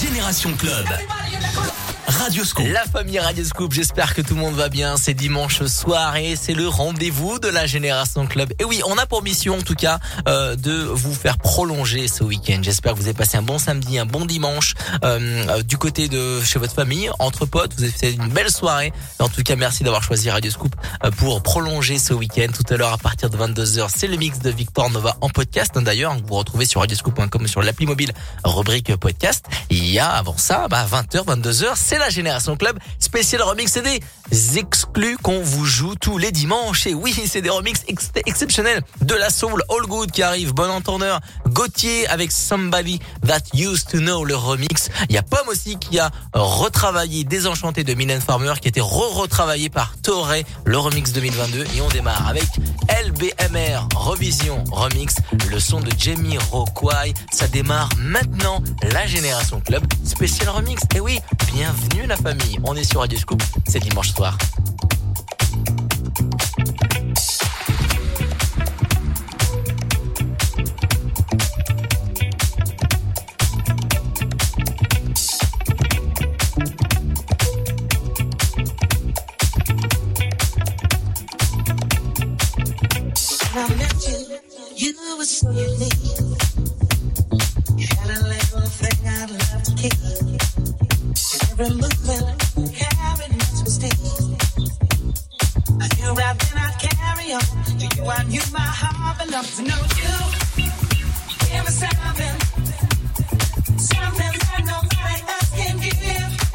Génération Club. Radioscoop. La famille Radioscoop, j'espère que tout le monde va bien. C'est dimanche soir et c'est le rendez-vous de la Génération Club. Et oui, on a pour mission en tout cas euh, de vous faire prolonger ce week-end. J'espère que vous avez passé un bon samedi, un bon dimanche euh, euh, du côté de chez votre famille, entre potes. Vous avez fait une belle soirée. En tout cas, merci d'avoir choisi Radioscoop euh, pour prolonger ce week-end. Tout à l'heure, à partir de 22h, c'est le mix de Victor Nova en podcast. D'ailleurs, vous retrouvez sur radioscoop.com sur l'appli mobile rubrique podcast. Il y a avant ça, bah, 20h, 22h, c'est la Génération Club spécial remix des exclus qu'on vous joue tous les dimanches. Et oui, c'est des remix ex- exceptionnels de la soul All Good qui arrive. Bon entendeur, Gauthier avec Somebody That Used to Know le remix. Il y a Pomme aussi qui a retravaillé Désenchanté de Mylène Farmer qui a été re-retravaillé par Toré, le remix 2022. Et on démarre avec LBMR, Revision Remix, le son de Jamie Rockway. Ça démarre maintenant la Génération Club spécial remix. Et oui, bienvenue la famille. On est sur Radio Scoop, c'est dimanche soir. Something, something that nobody else can give.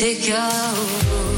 Ne va.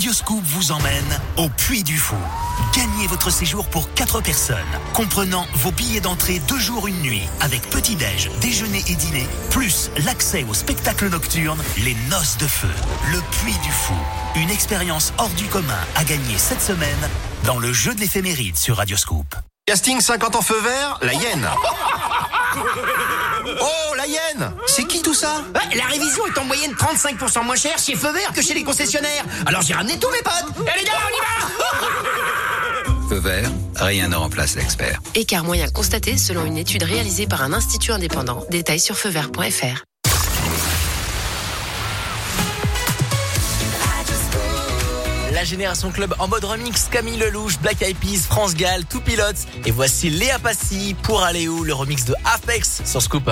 Radio Scoop vous emmène au Puy du Fou. Gagnez votre séjour pour 4 personnes, comprenant vos billets d'entrée deux jours, une nuit, avec petit-déj, déjeuner et dîner, plus l'accès au spectacle nocturne Les Noces de Feu. Le Puy du Fou. Une expérience hors du commun à gagner cette semaine dans le jeu de l'éphéméride sur Radio Scoop. Casting 50 ans feu vert, la hyène. C'est qui tout ça Ouais, la révision est en moyenne 35% moins chère chez Feu Vert que chez les concessionnaires. Alors j'ai ramené tous mes potes. Et les gars, on y va Feu vert, rien ne remplace l'expert. Écart moyen constaté selon une étude réalisée par un institut indépendant. Détails sur feuvert.fr. La Génération Club en mode remix, Camille Lelouch, Black Eyed Peas, France Gall, tout pilote. Et voici Léa Passy pour aller le remix de Apex sur Scoop.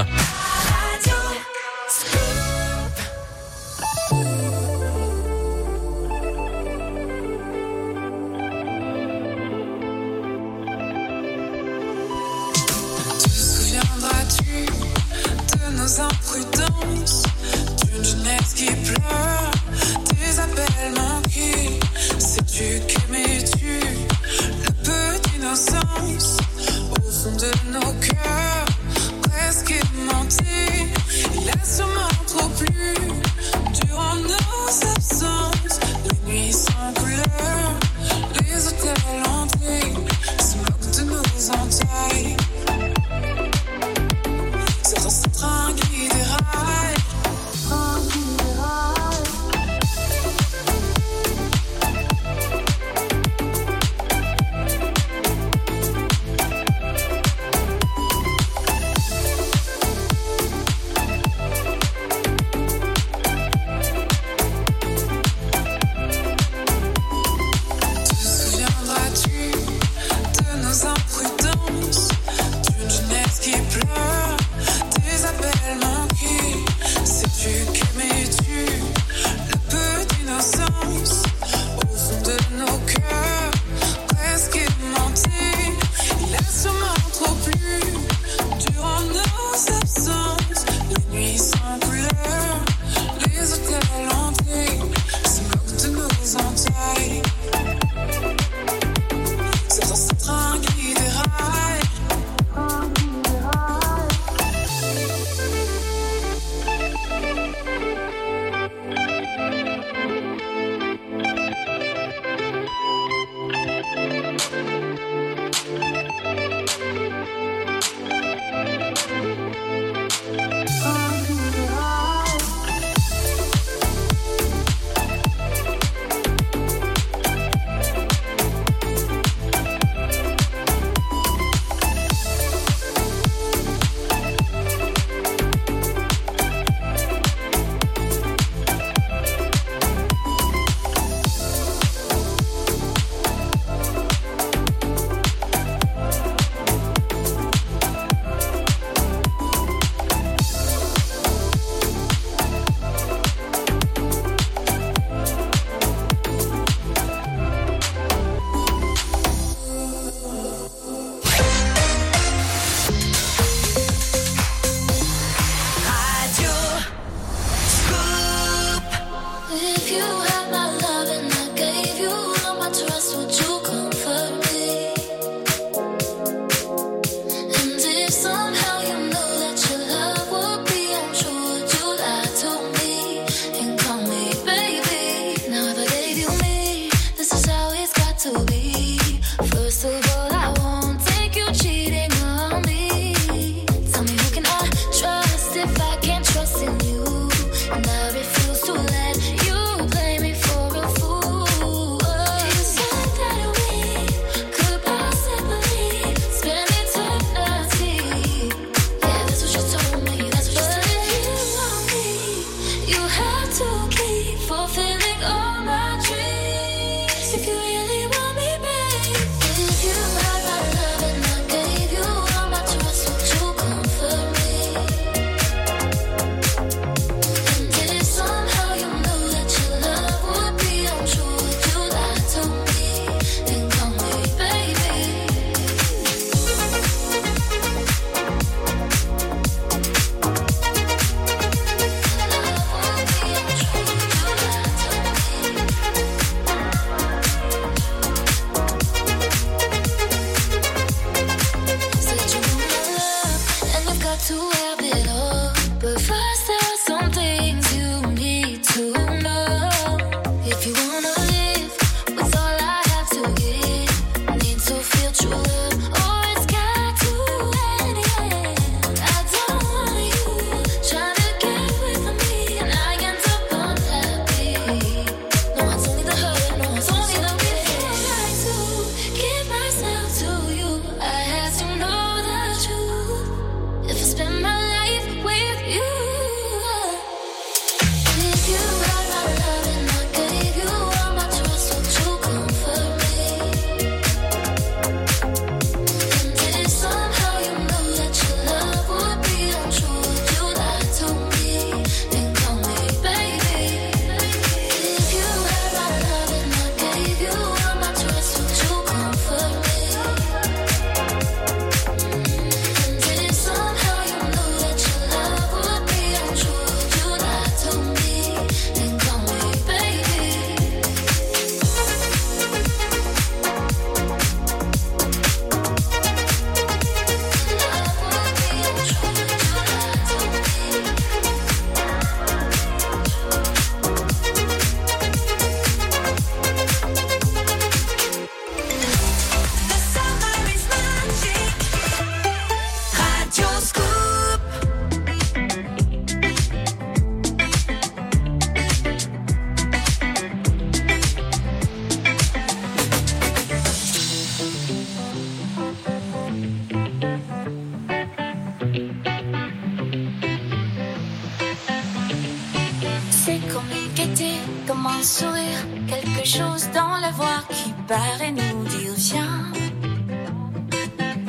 sourire, quelque chose dans la voix qui paraît nous dire oh, viens,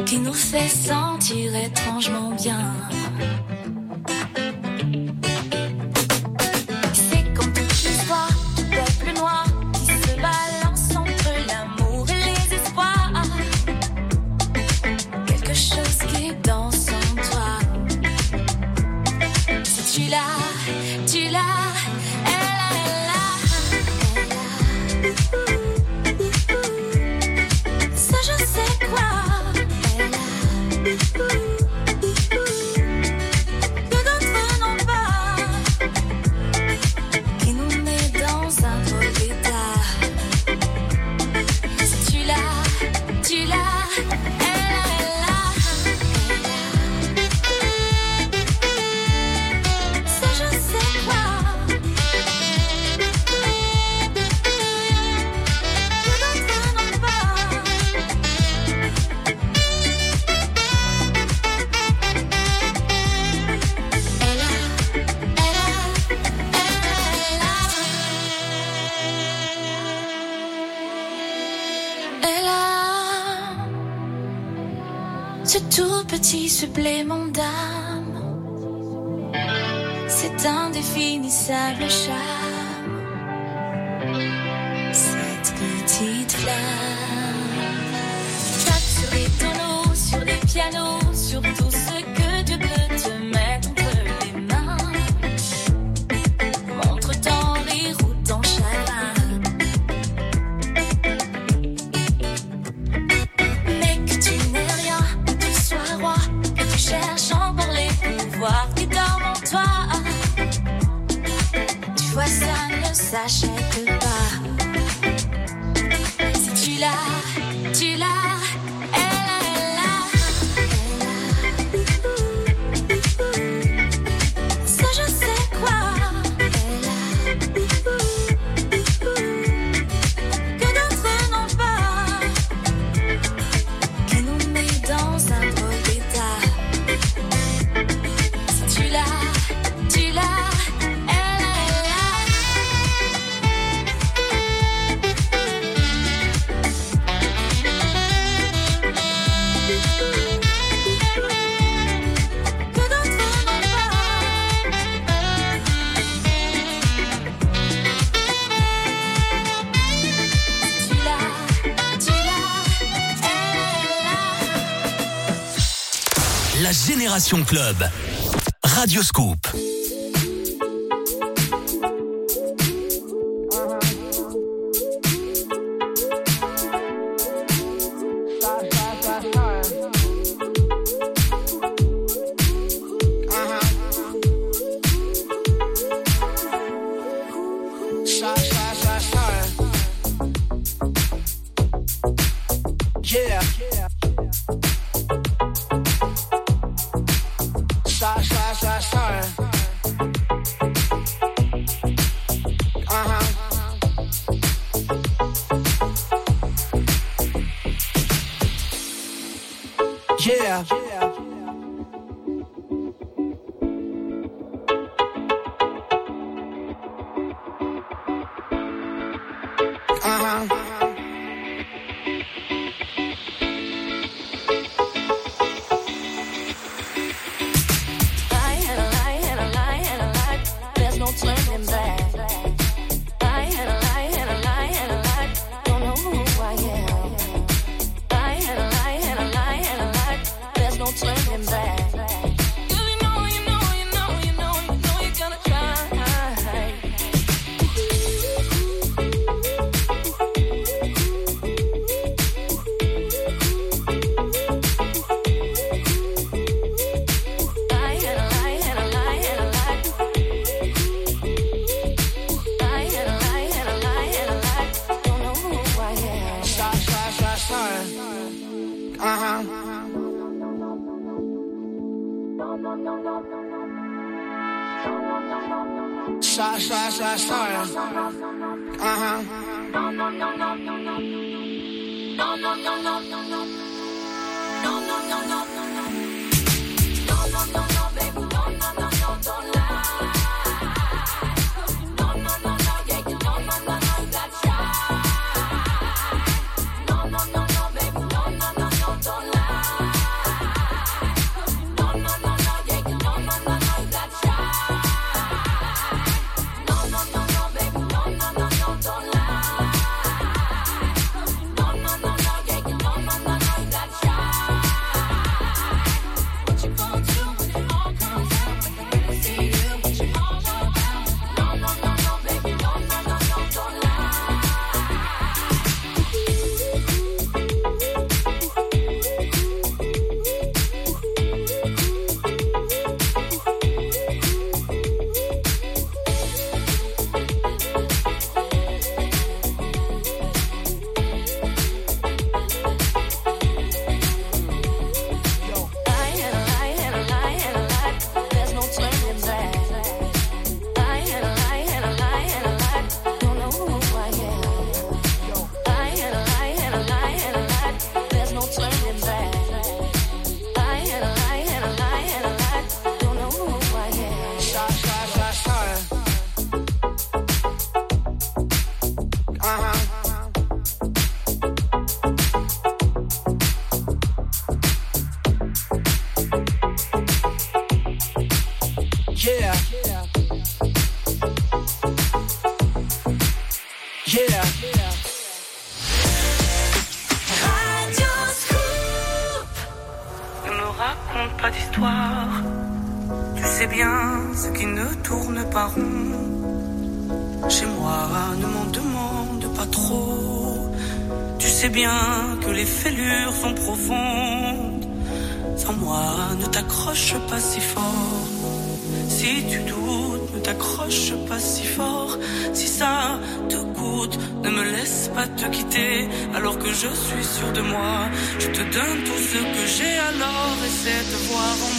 qui nous fait sentir étrangement bien. Génération Club. Radio Scoop. sais bien que les fêlures sont profondes. Sans moi, ne t'accroche pas si fort. Si tu doutes, ne t'accroche pas si fort. Si ça te coûte, ne me laisse pas te quitter. Alors que je suis sûr de moi, je te donne tout ce que j'ai alors. Essaie de voir en moi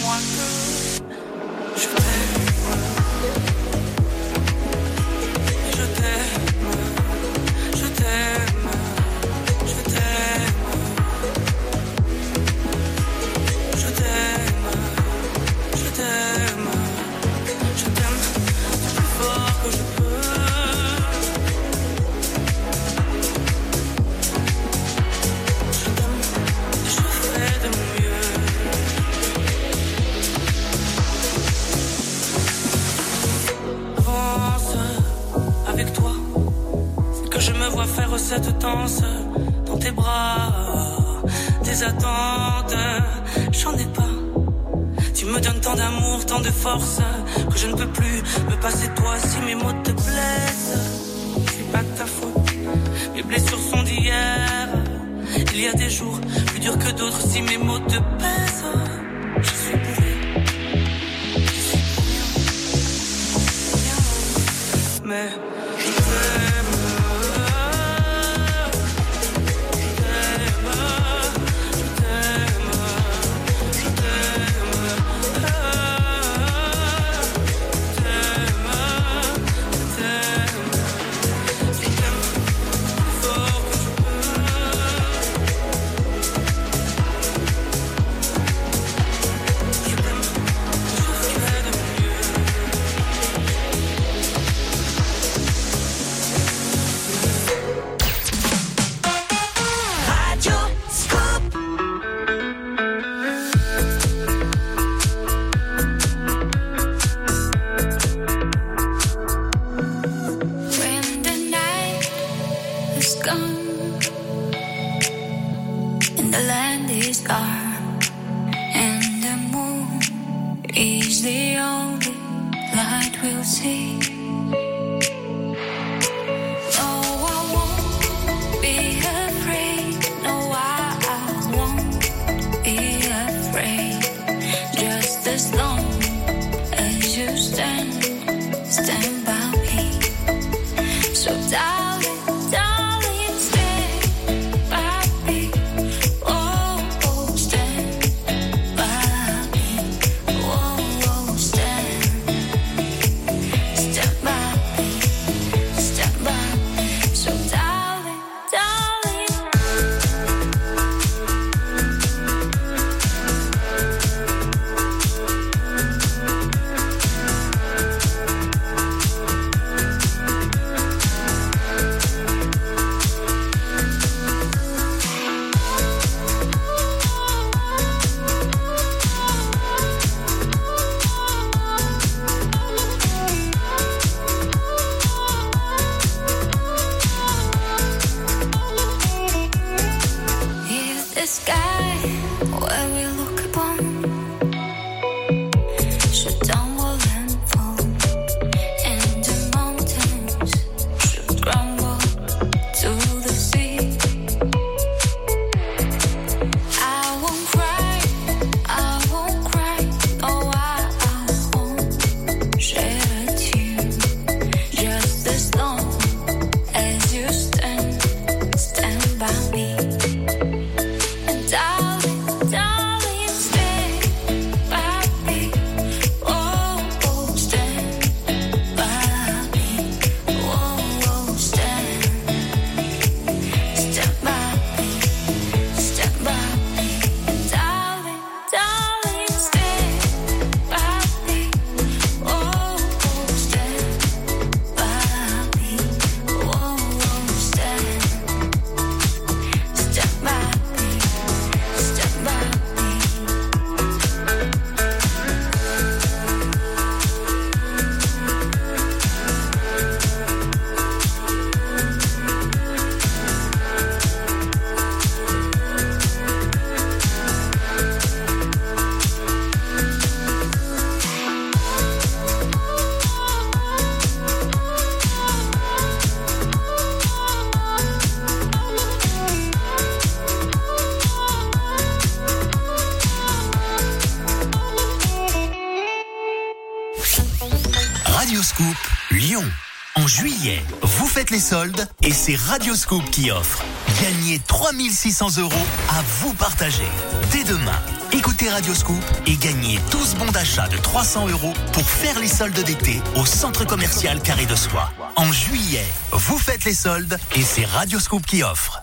soldes et c'est Radioscoop qui offre. Gagnez 3600 euros à vous partager. Dès demain, écoutez Radioscoop et gagnez 12 bons d'achat de 300 euros pour faire les soldes d'été au centre commercial Carré de Soie. En juillet, vous faites les soldes et c'est Radioscoop qui offre.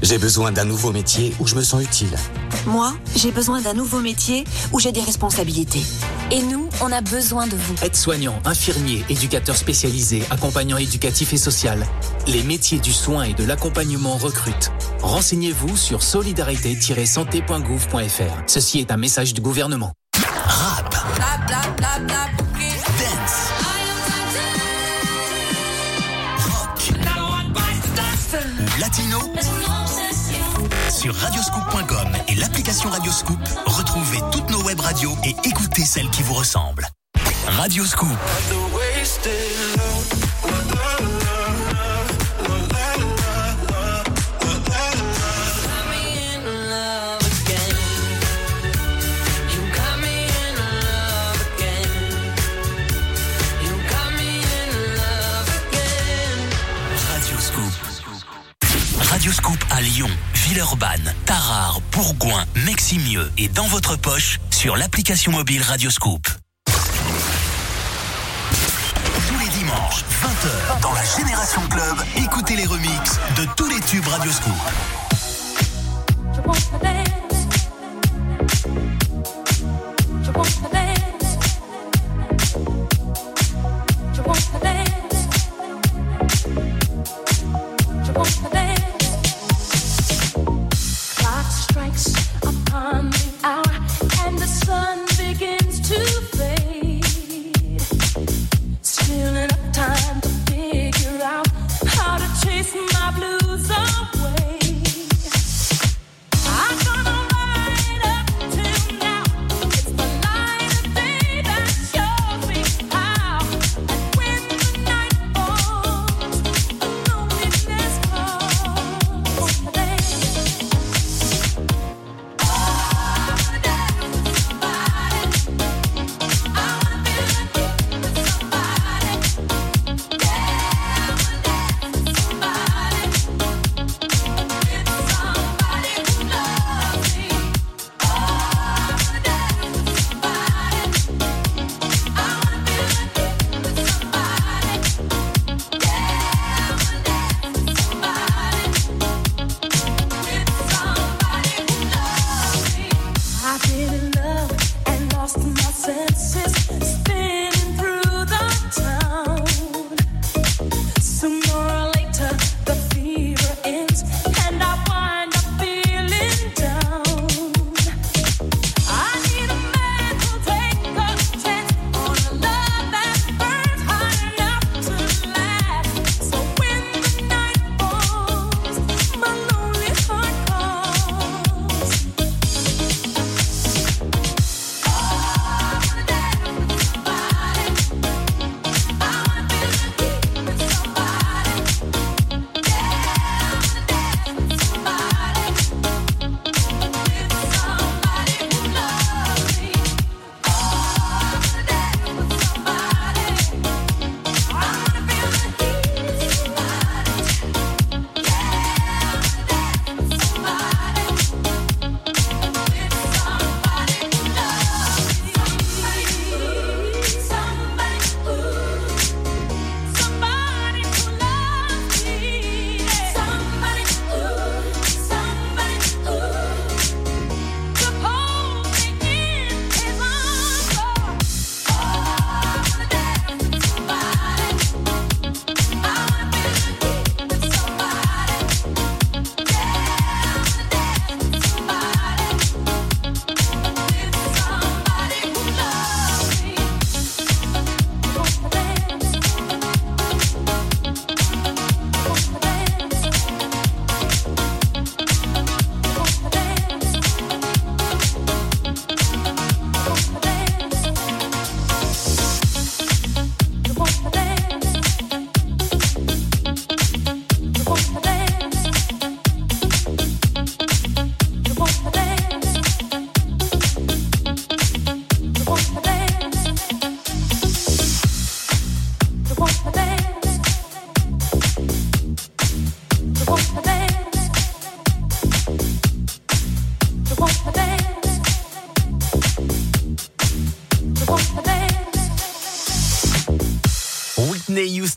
J'ai besoin d'un nouveau métier où je me sens utile. Moi, j'ai besoin d'un nouveau métier où j'ai des responsabilités. Et nous, on a besoin de vous. Aide-soignant, infirmier, éducateur spécialisé, accompagnant éducatif et social. Les métiers du soin et de l'accompagnement recrutent. Renseignez-vous sur solidarité-santé.gouv.fr. Ceci est un message du gouvernement. Rap, dance, rock latino. Sur radioscoop.com et l'application Radioscoop, retrouvez toutes web radios et écoutez celles qui vous ressemblent. Radioscoop. Radioscoop. Tarare, Bourgoin, Meximieux et dans votre poche sur l'application mobile Radioscoop. Tous les dimanches, 20h, dans la Génération Club, écoutez les remixes de tous les tubes Radioscoop. Clock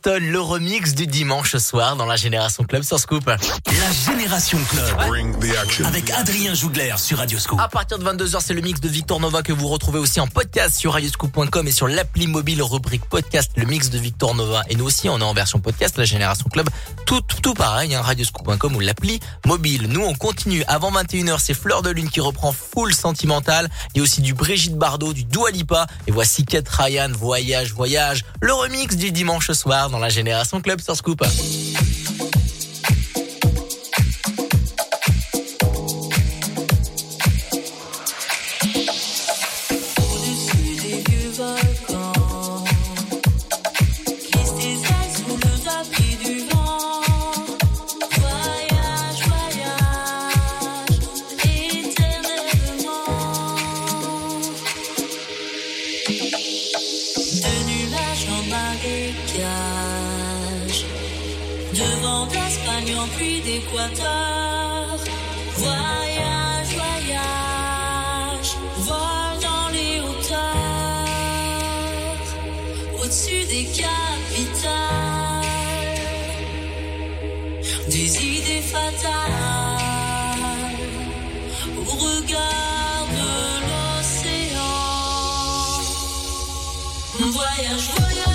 Le remix du dimanche soir dans la Génération Club sur Scoop. La Génération Club. Avec Adrien Jougler sur Radio Scoop. À partir de 22h, c'est le mix de Victor Nova que vous retrouvez aussi en podcast sur radioscoop.com et sur l'appli mobile rubrique podcast, le mix de Victor Nova. Et nous aussi, on est en version podcast, la Génération Club. Tout, tout pareil, hein, ou l'appli mobile. Nous, on continue. Avant 21h, c'est Fleur de Lune qui reprend full sentimental. Il y a aussi du Brigitte Bardot, du Dua Lipa. Et voici Kate Ryan, Voyage, Voyage. Le remix du dimanche soir dans la Génération Club sur Scoop. Voyage, voyage.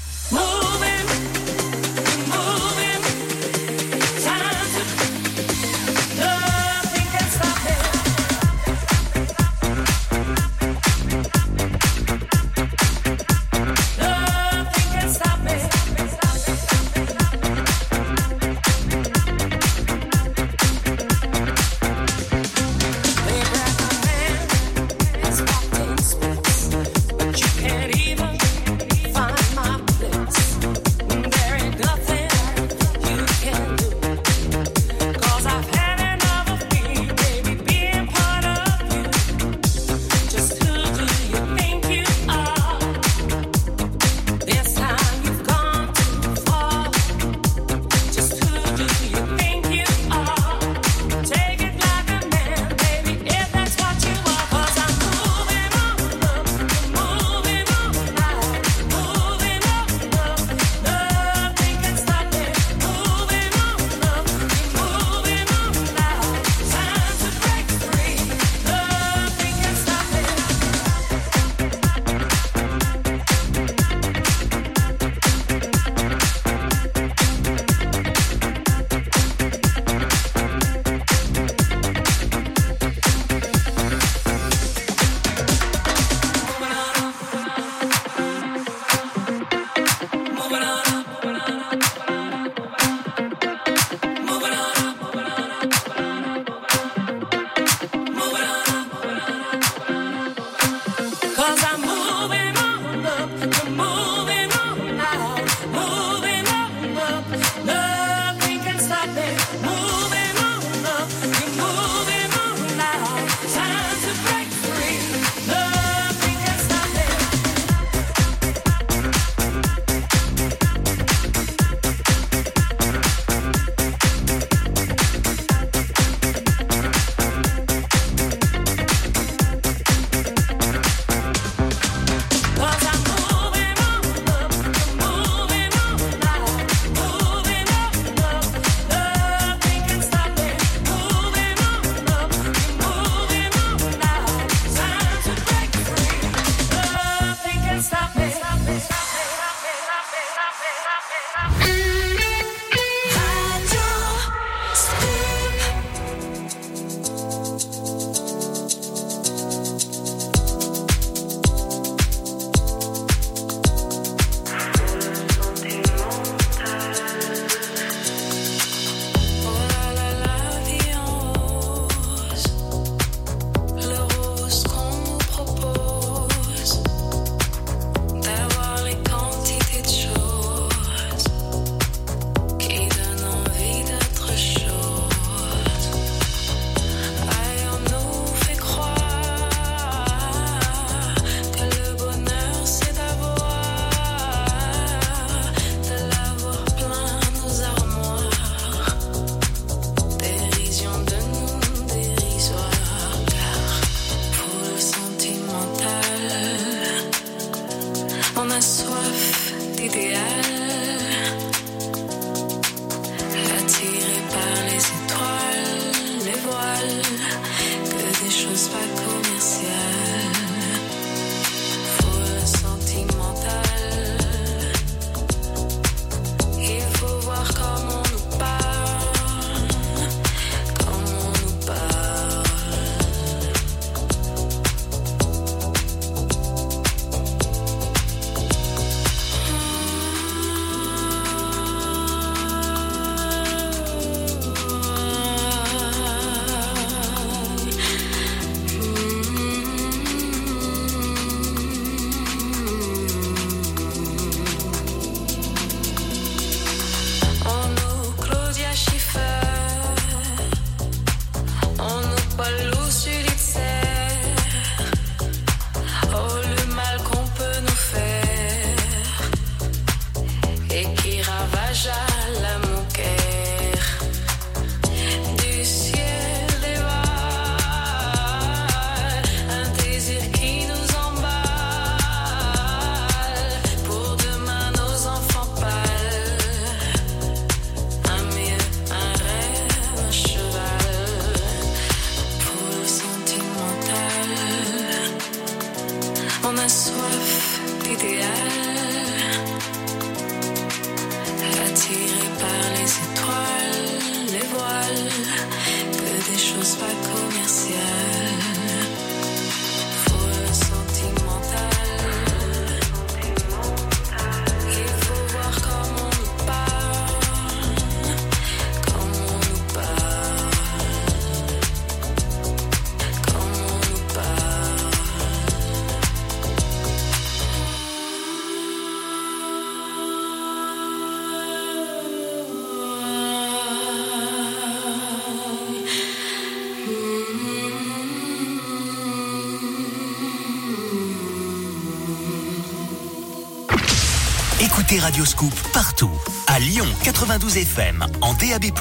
Radioscoop partout. À Lyon 92 FM, en DAB+,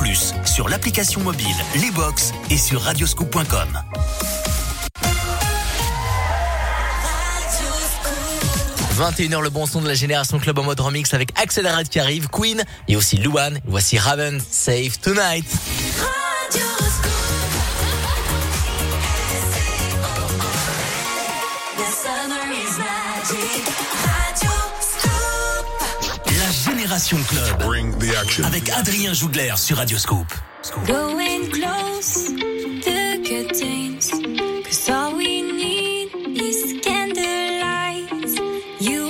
sur l'application mobile, les box et sur radioscoop.com. 21h, le bon son de la génération club en mode remix avec Axel qui arrive, Queen et aussi Luan. Voici Raven, Save Tonight. Club. Bring the action. Avec Adrien Jougler sur Radioscope. Going close the curtains. Cause all we need is candlelight. You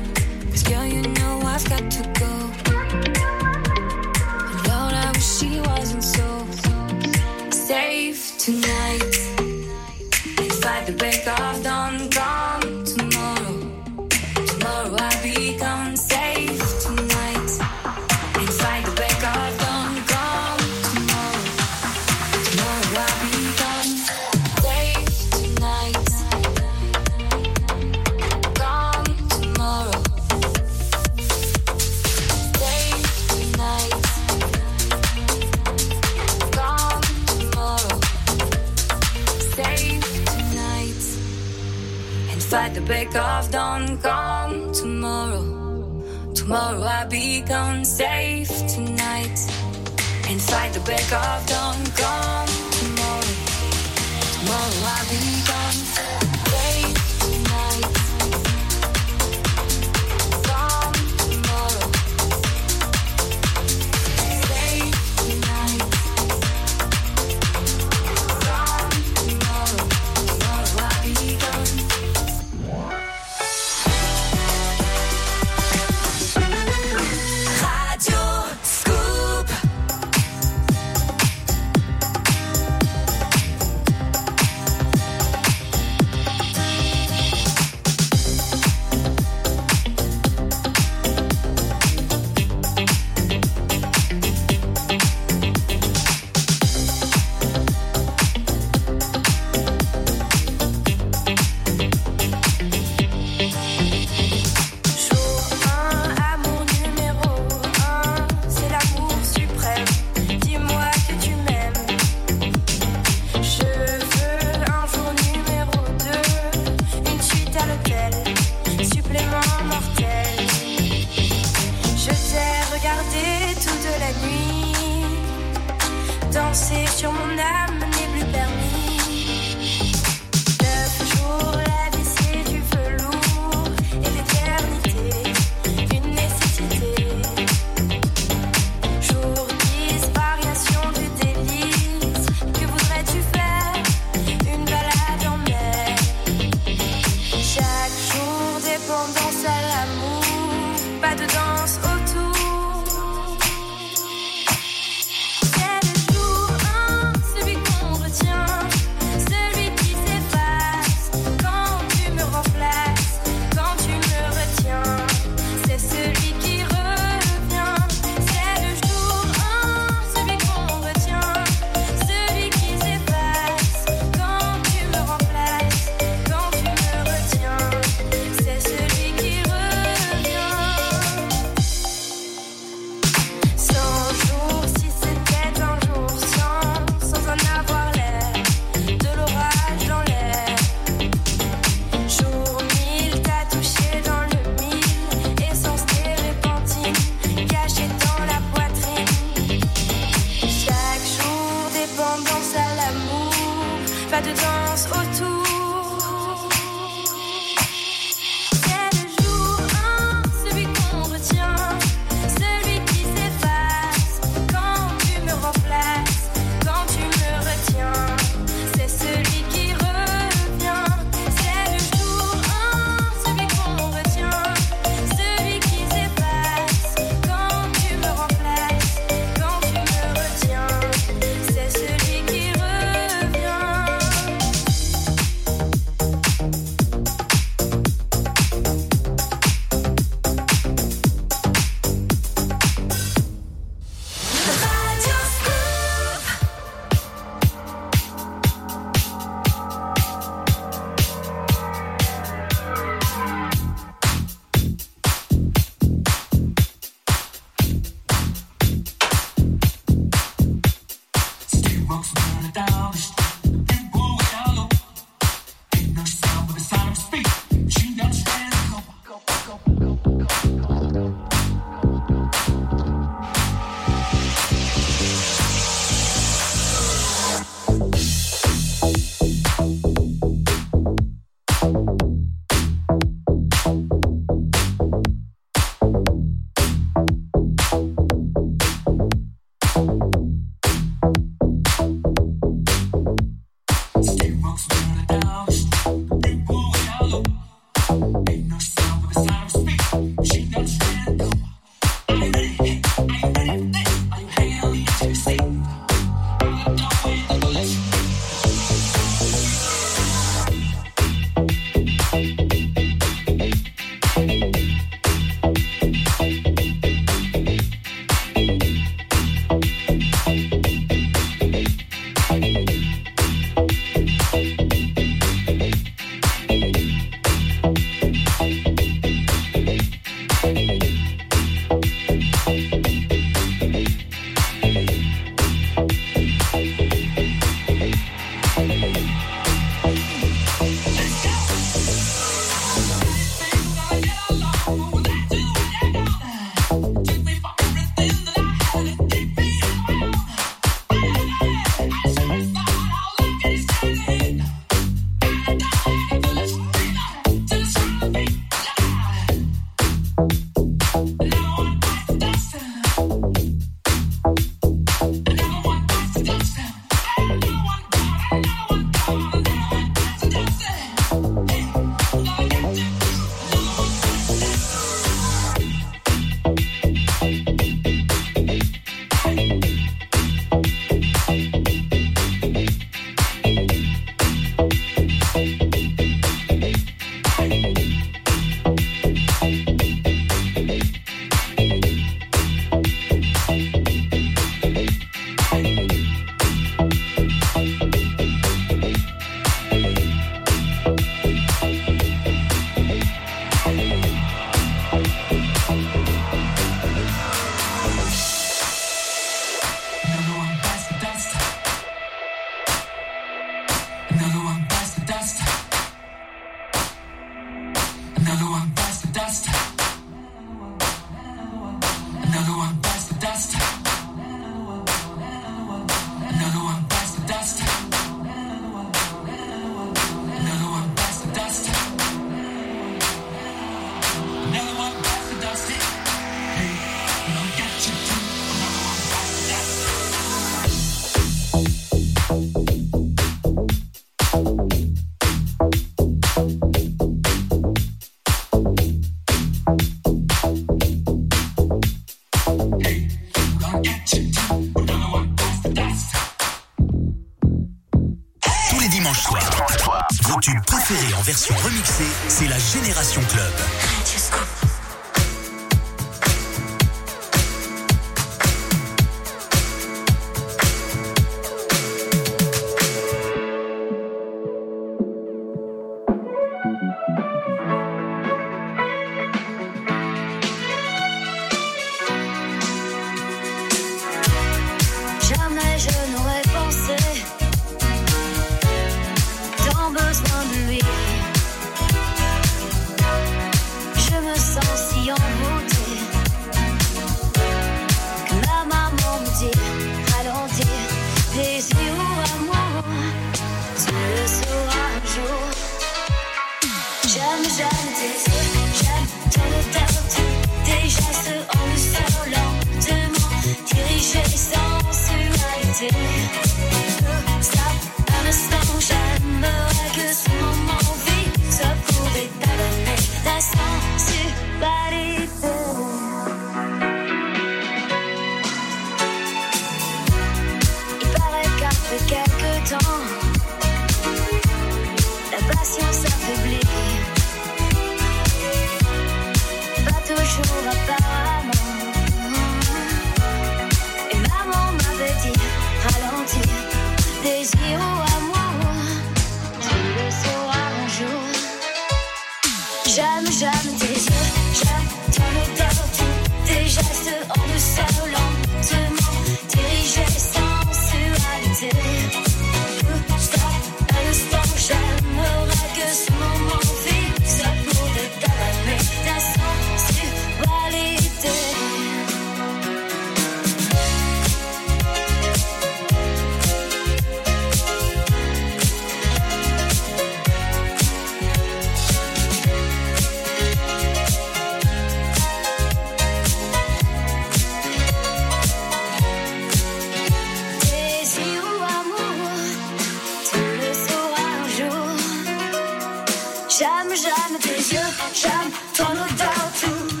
J'aime, j'aime tes yeux, j'aime ton odeur tout.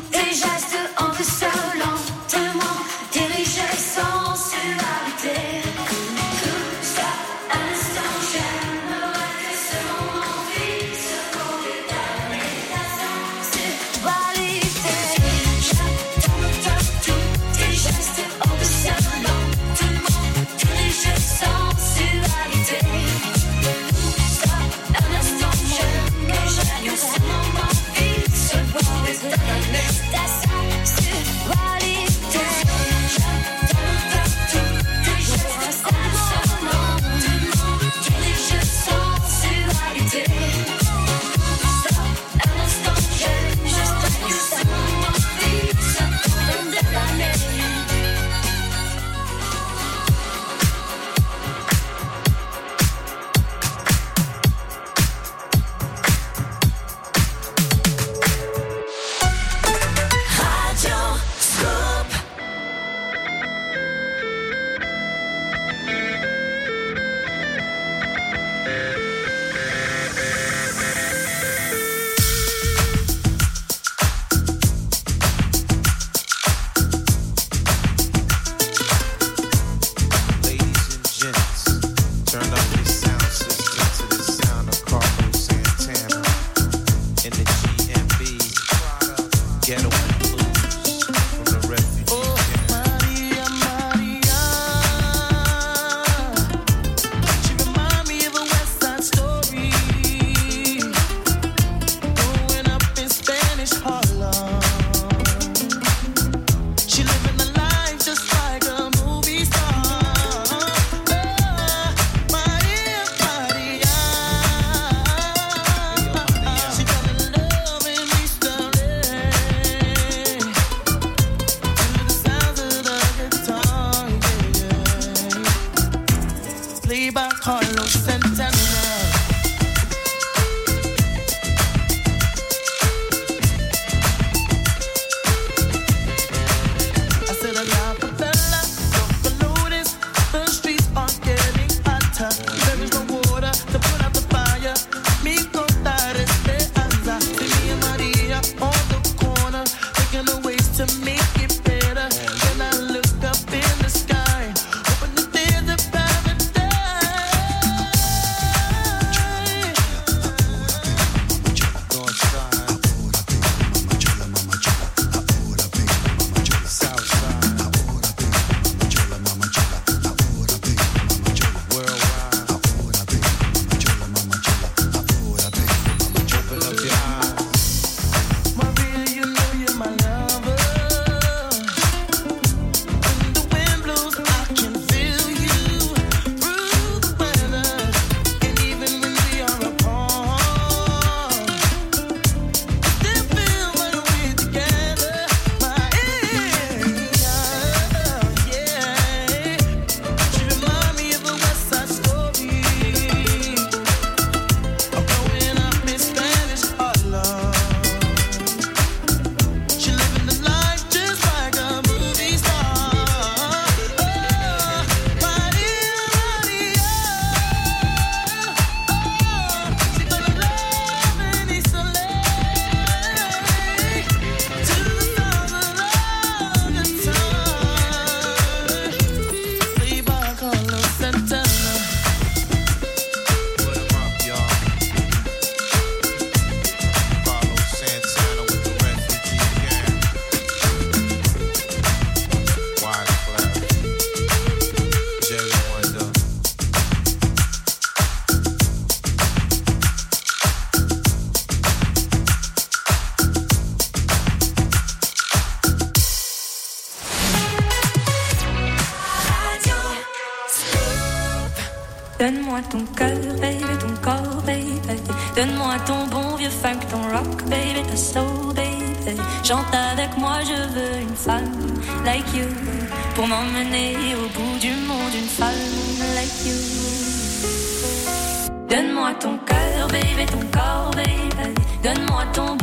ton cœur, baby, ton corps, baby. Donne-moi ton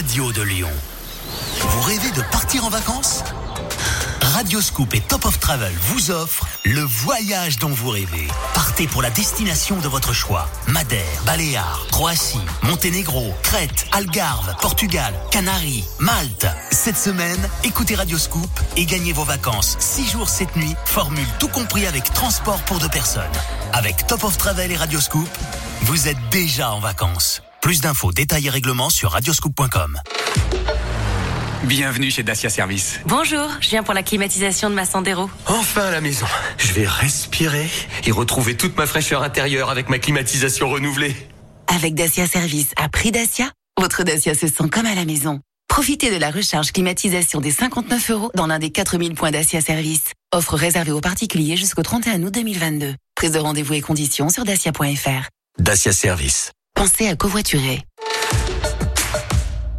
radio de Lyon. Vous rêvez de partir en vacances? Radio Scoop et Top of Travel vous offrent le voyage dont vous rêvez. Partez pour la destination de votre choix. Madère, Baléares, Croatie, Monténégro, Crète, Algarve, Portugal, Canaries, Malte. Cette semaine, écoutez Radio Scoop et gagnez vos vacances 6 jours 7 nuits, formule tout compris avec transport pour deux personnes. Avec Top of Travel et Radio Scoop, vous êtes déjà en vacances. Plus d'infos, détails et règlements sur radioscoop.com. Bienvenue chez Dacia Service. Bonjour, je viens pour la climatisation de ma Sandero. Enfin à la maison. Je vais respirer et retrouver toute ma fraîcheur intérieure avec ma climatisation renouvelée. Avec Dacia Service à prix Dacia, votre Dacia se sent comme à la maison. Profitez de la recharge climatisation des 59 euros dans l'un des 4000 points Dacia Service. Offre réservée aux particuliers jusqu'au 31 août 2022. Prise de rendez-vous et conditions sur dacia.fr. Dacia Service. Pensez à covoiturer.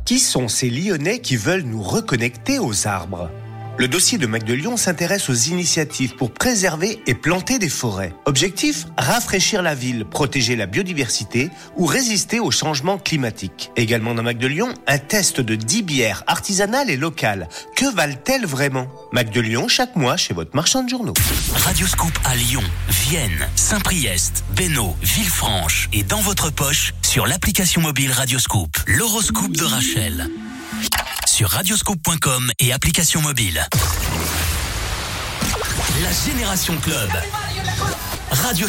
Qui sont ces Lyonnais qui veulent nous reconnecter aux arbres? Le dossier de Mac de Lyon s'intéresse aux initiatives pour préserver et planter des forêts. Objectif Rafraîchir la ville, protéger la biodiversité ou résister au changement climatique. Également dans Mac de Lyon, un test de 10 bières artisanales et locales. Que valent-elles vraiment? Mac de Lyon chaque mois chez votre marchand de journaux. Radio Scoop à Lyon, Vienne, Saint-Priest, Bénaud, Villefranche et dans votre poche sur l'application mobile Radio Scoop. L'horoscope de Rachel. Sur radioscoop.com et application mobile. La Génération Club. Radio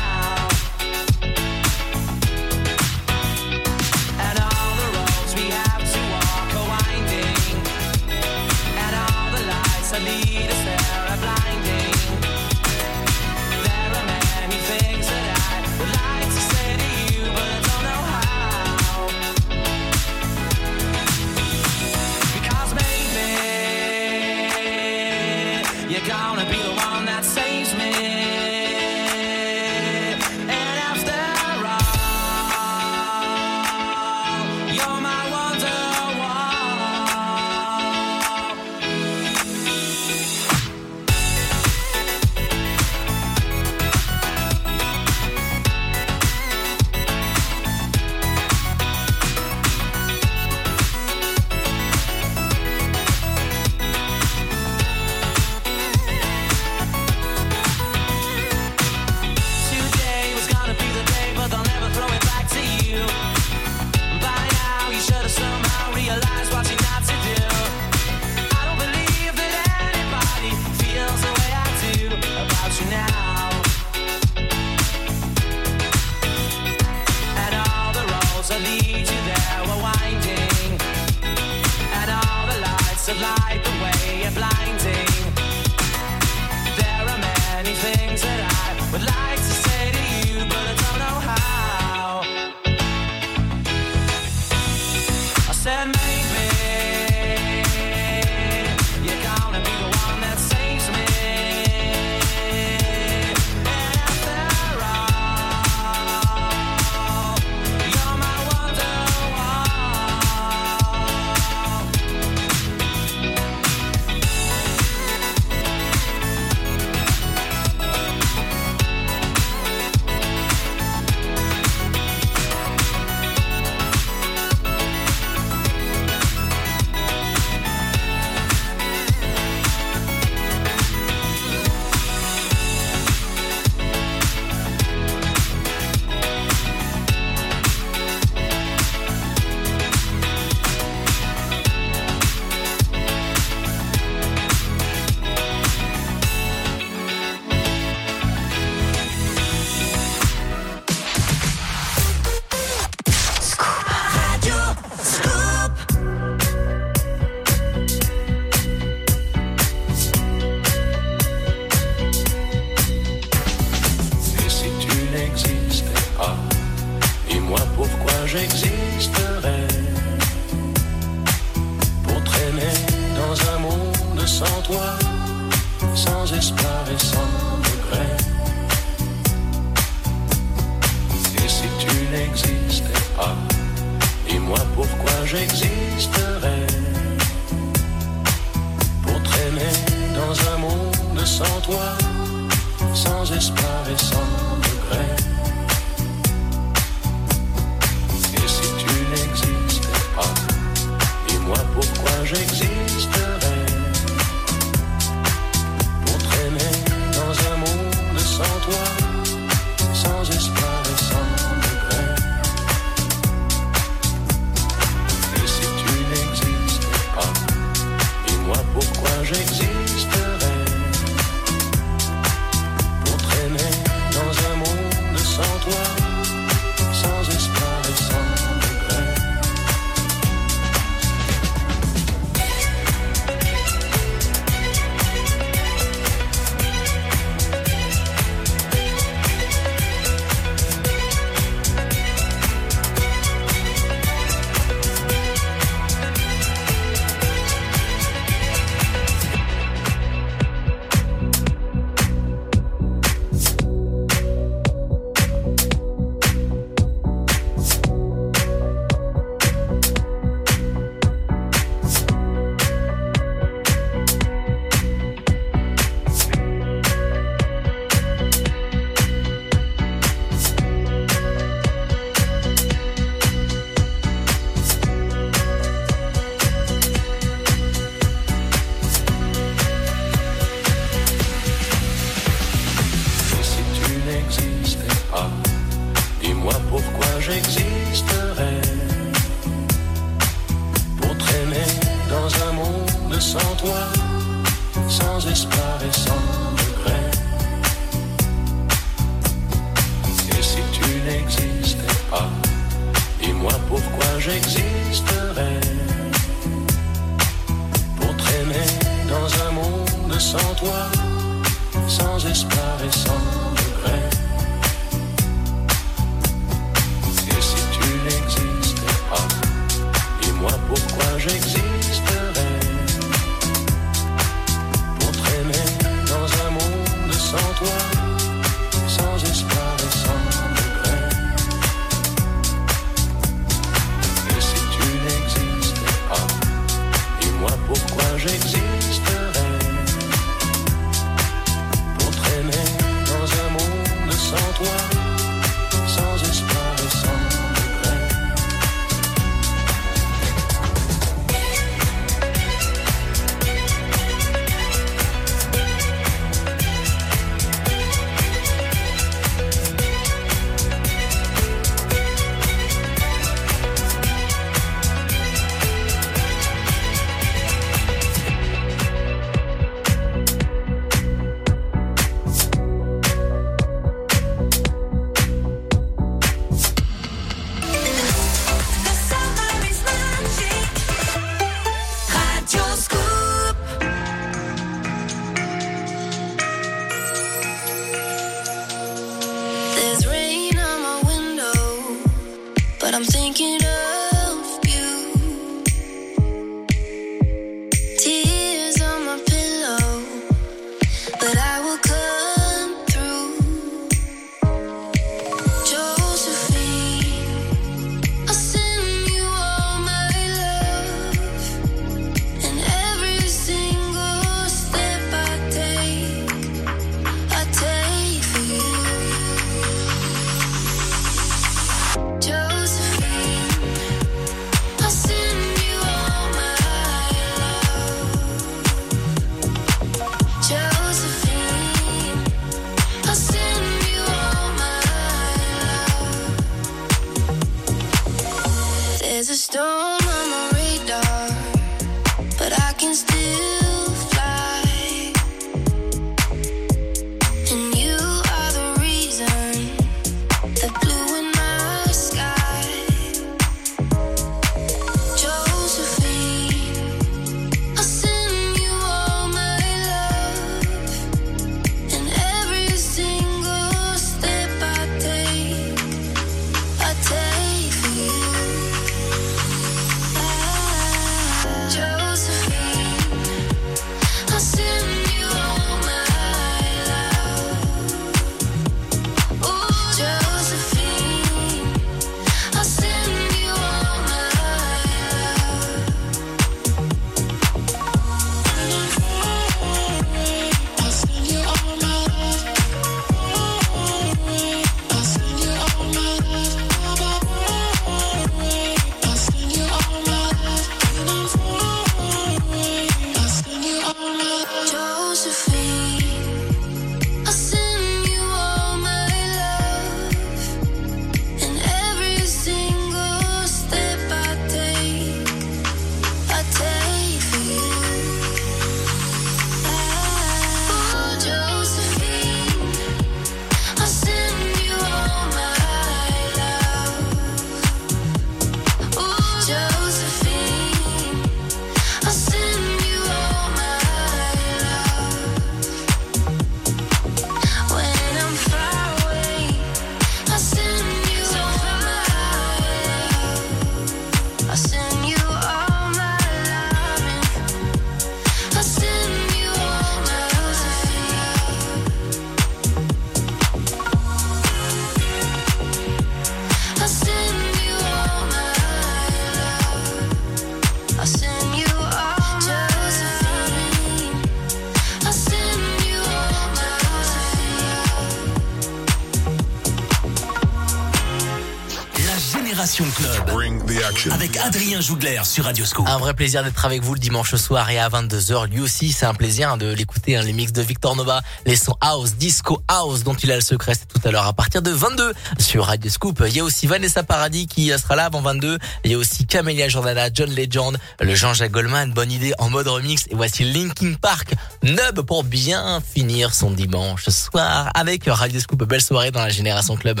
Adrien Jougler sur Radioscope. Un vrai plaisir d'être avec vous le dimanche soir et à 22h. Lui aussi, c'est un plaisir hein, de l'écouter, hein, les mix de Victor Nova, les sons house, disco house dont il a le secret. C'est tout à l'heure à partir de 22 sur Radio Scoop. Il y a aussi Vanessa Paradis qui sera là avant 22. Il y a aussi Camélia Jordana, John Legend, le Jean-Jacques Goldman, bonne idée en mode remix. Et voici Linkin Park, Nub pour bien finir son dimanche soir avec Radio Scoop. Belle soirée dans la Génération Club.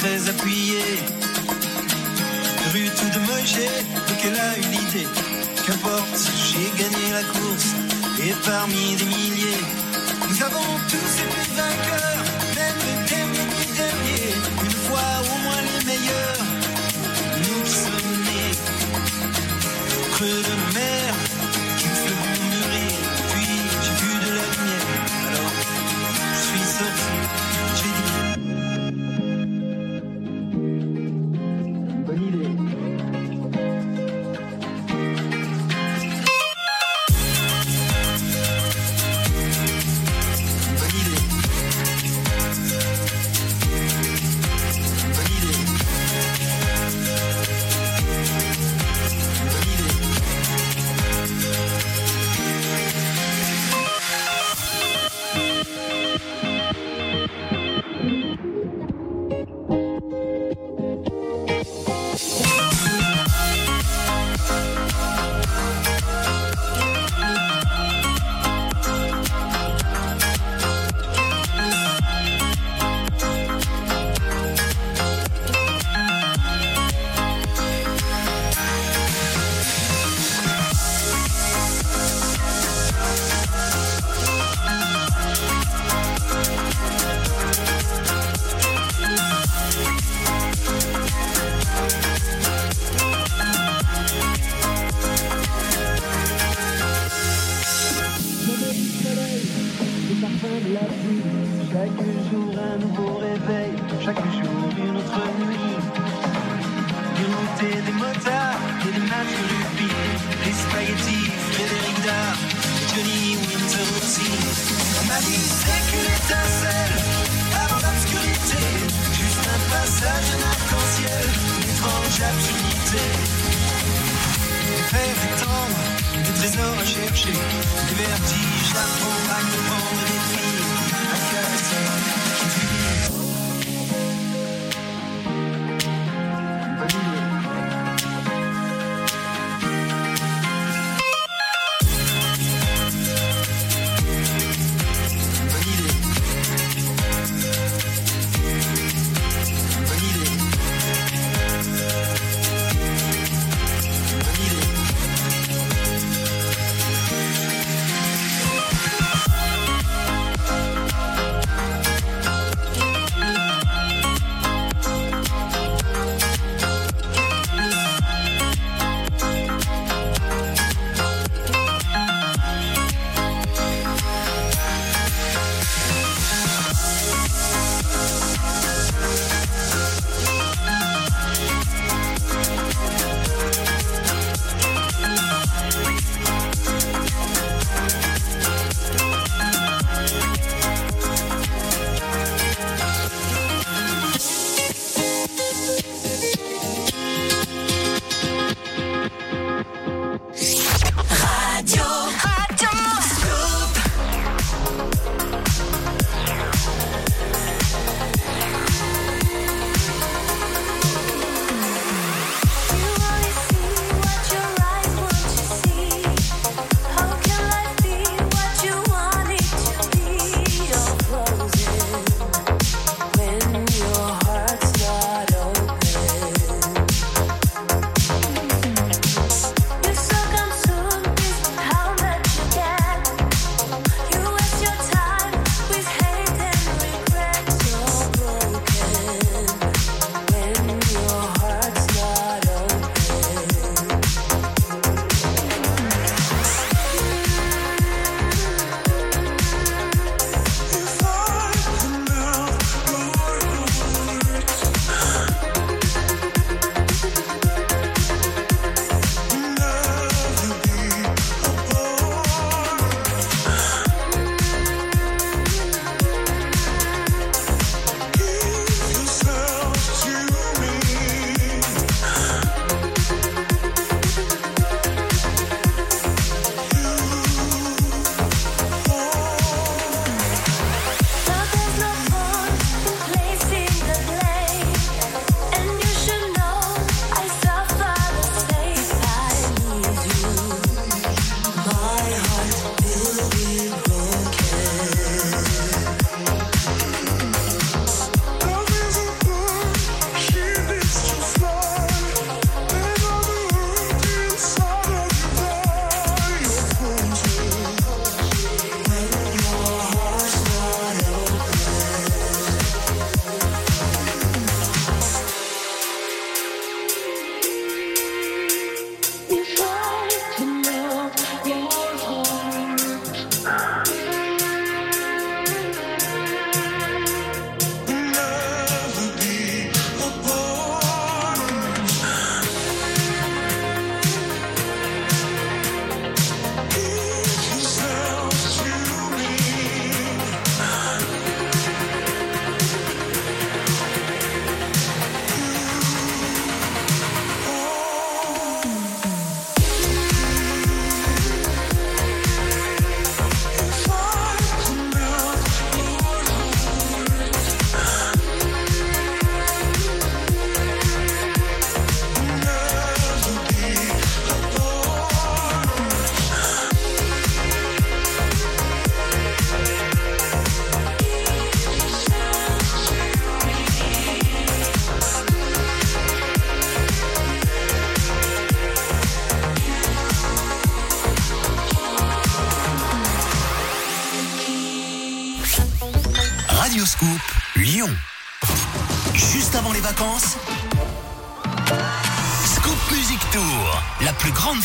très appuyé. Rue tout de Moïgé, donc elle a une idée. Qu'importe, j'ai gagné la course, et parmi des milliers, nous avons tous été vainqueurs.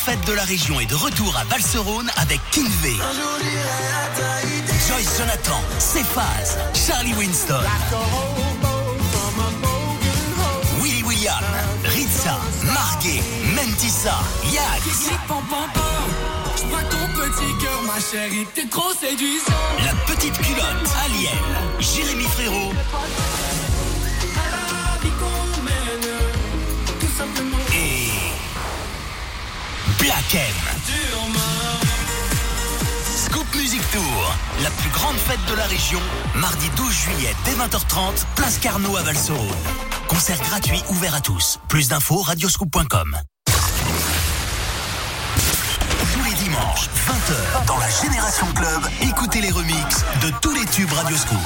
fêtes de la région est de retour à Valserone avec Kinvey. Joyce Jonathan, Cephas, Charlie Winston. Willy William, Ritza, Marguet, Mentissa, Yax. La petite culotte, Aliel, Jérémy Frérot. Scoop Music Tour, la plus grande fête de la région, mardi 12 juillet dès 20h30, place Carnot à Valserone. Concert gratuit ouvert à tous. Plus d'infos radioscoop.com. Tous les dimanches, 20h, dans la Génération Club, écoutez les remixes de tous les tubes Radioscoop.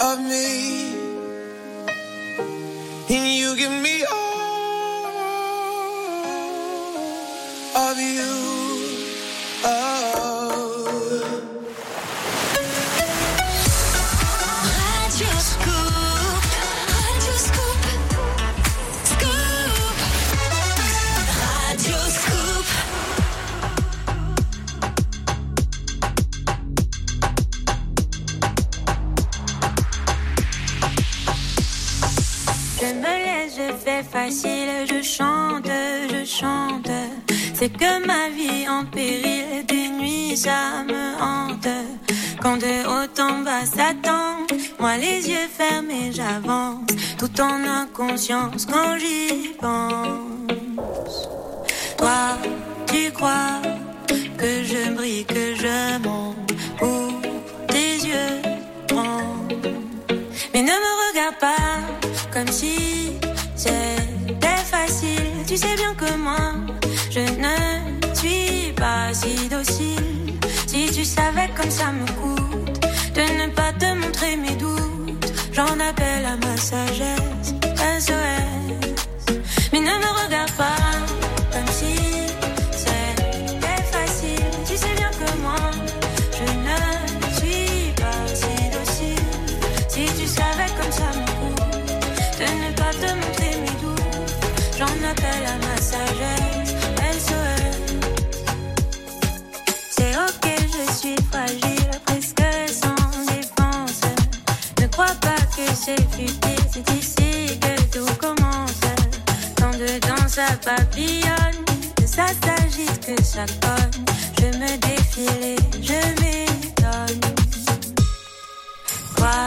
of me. And you give me all of you. C'est que ma vie en péril, des nuits ça me hante. Quand de haut en bas s'attend, moi les yeux fermés j'avance, tout en inconscience quand j'y pense. Toi, tu crois que je brille, que je monte, ou tes yeux tremblent. Mais ne me regarde pas comme si c'était facile, tu sais bien que moi je ne suis pas si docile. Si tu savais comme ça me coûte de ne pas te montrer mes doutes, j'en appelle à ma sagesse. SOS. Mais ne me regarde pas que c'est c'est ici que tout commence. Quand dedans ça papillonne, que ça s'agite, que ça cogne. Je me défile et je m'étonne. Quoi,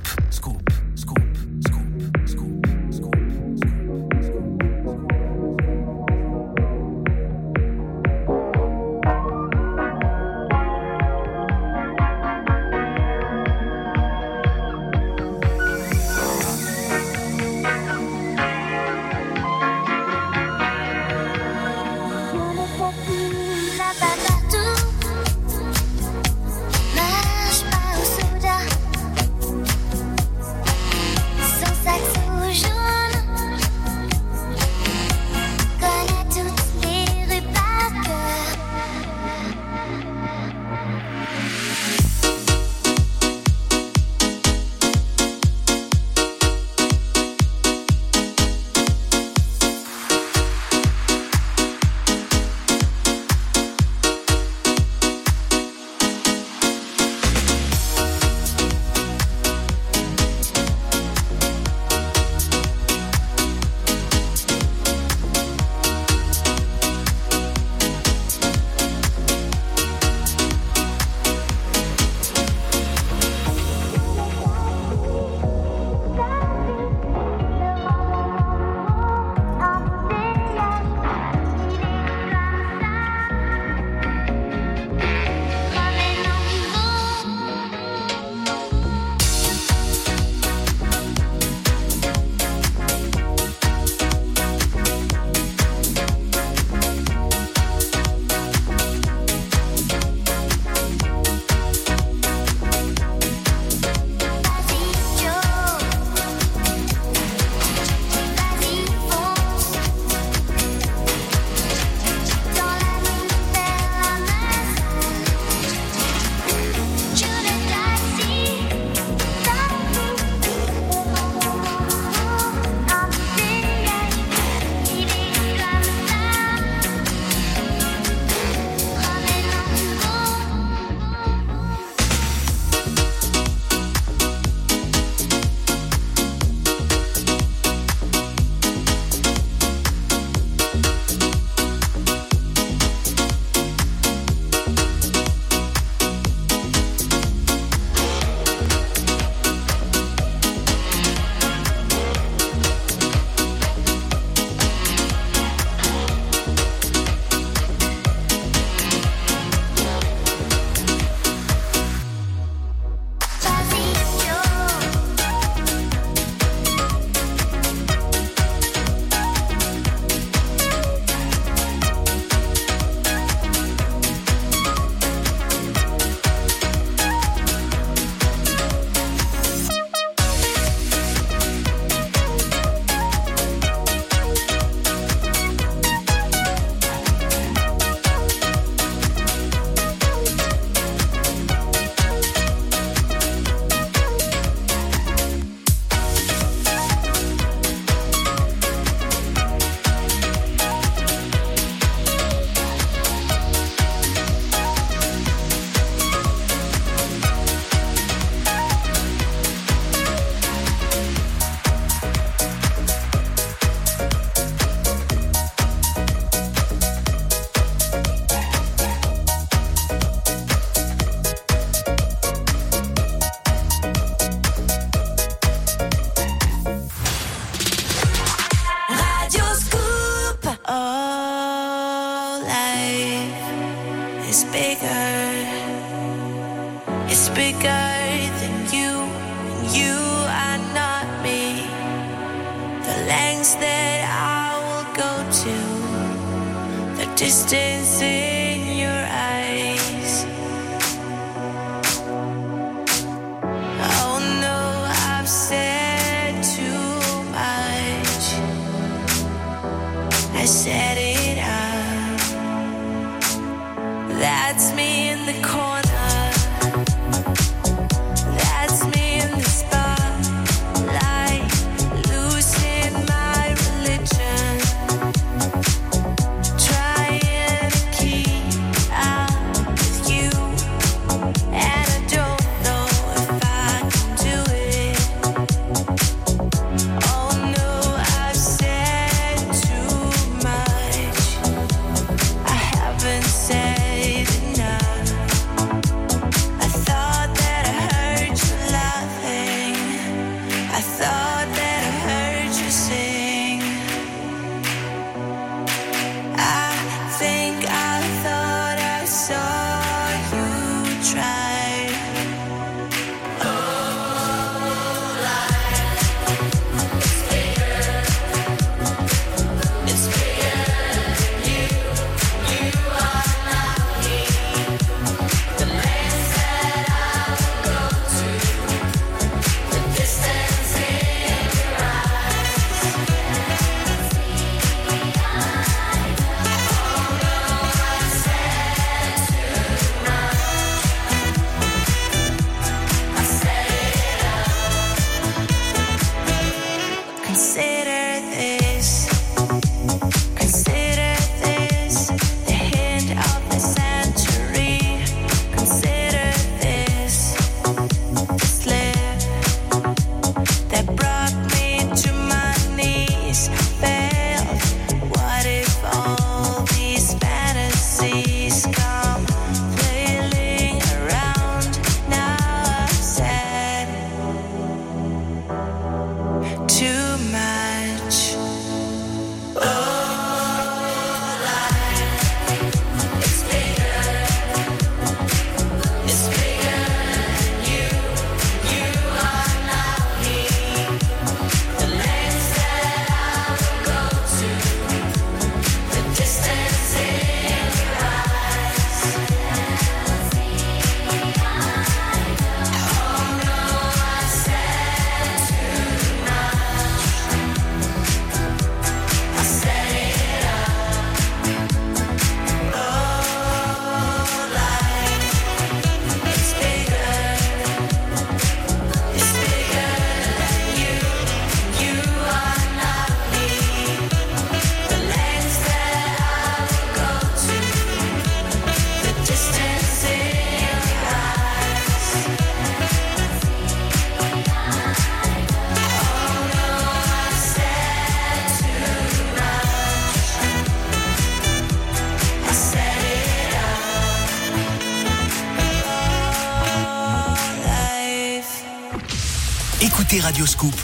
Radio Scoop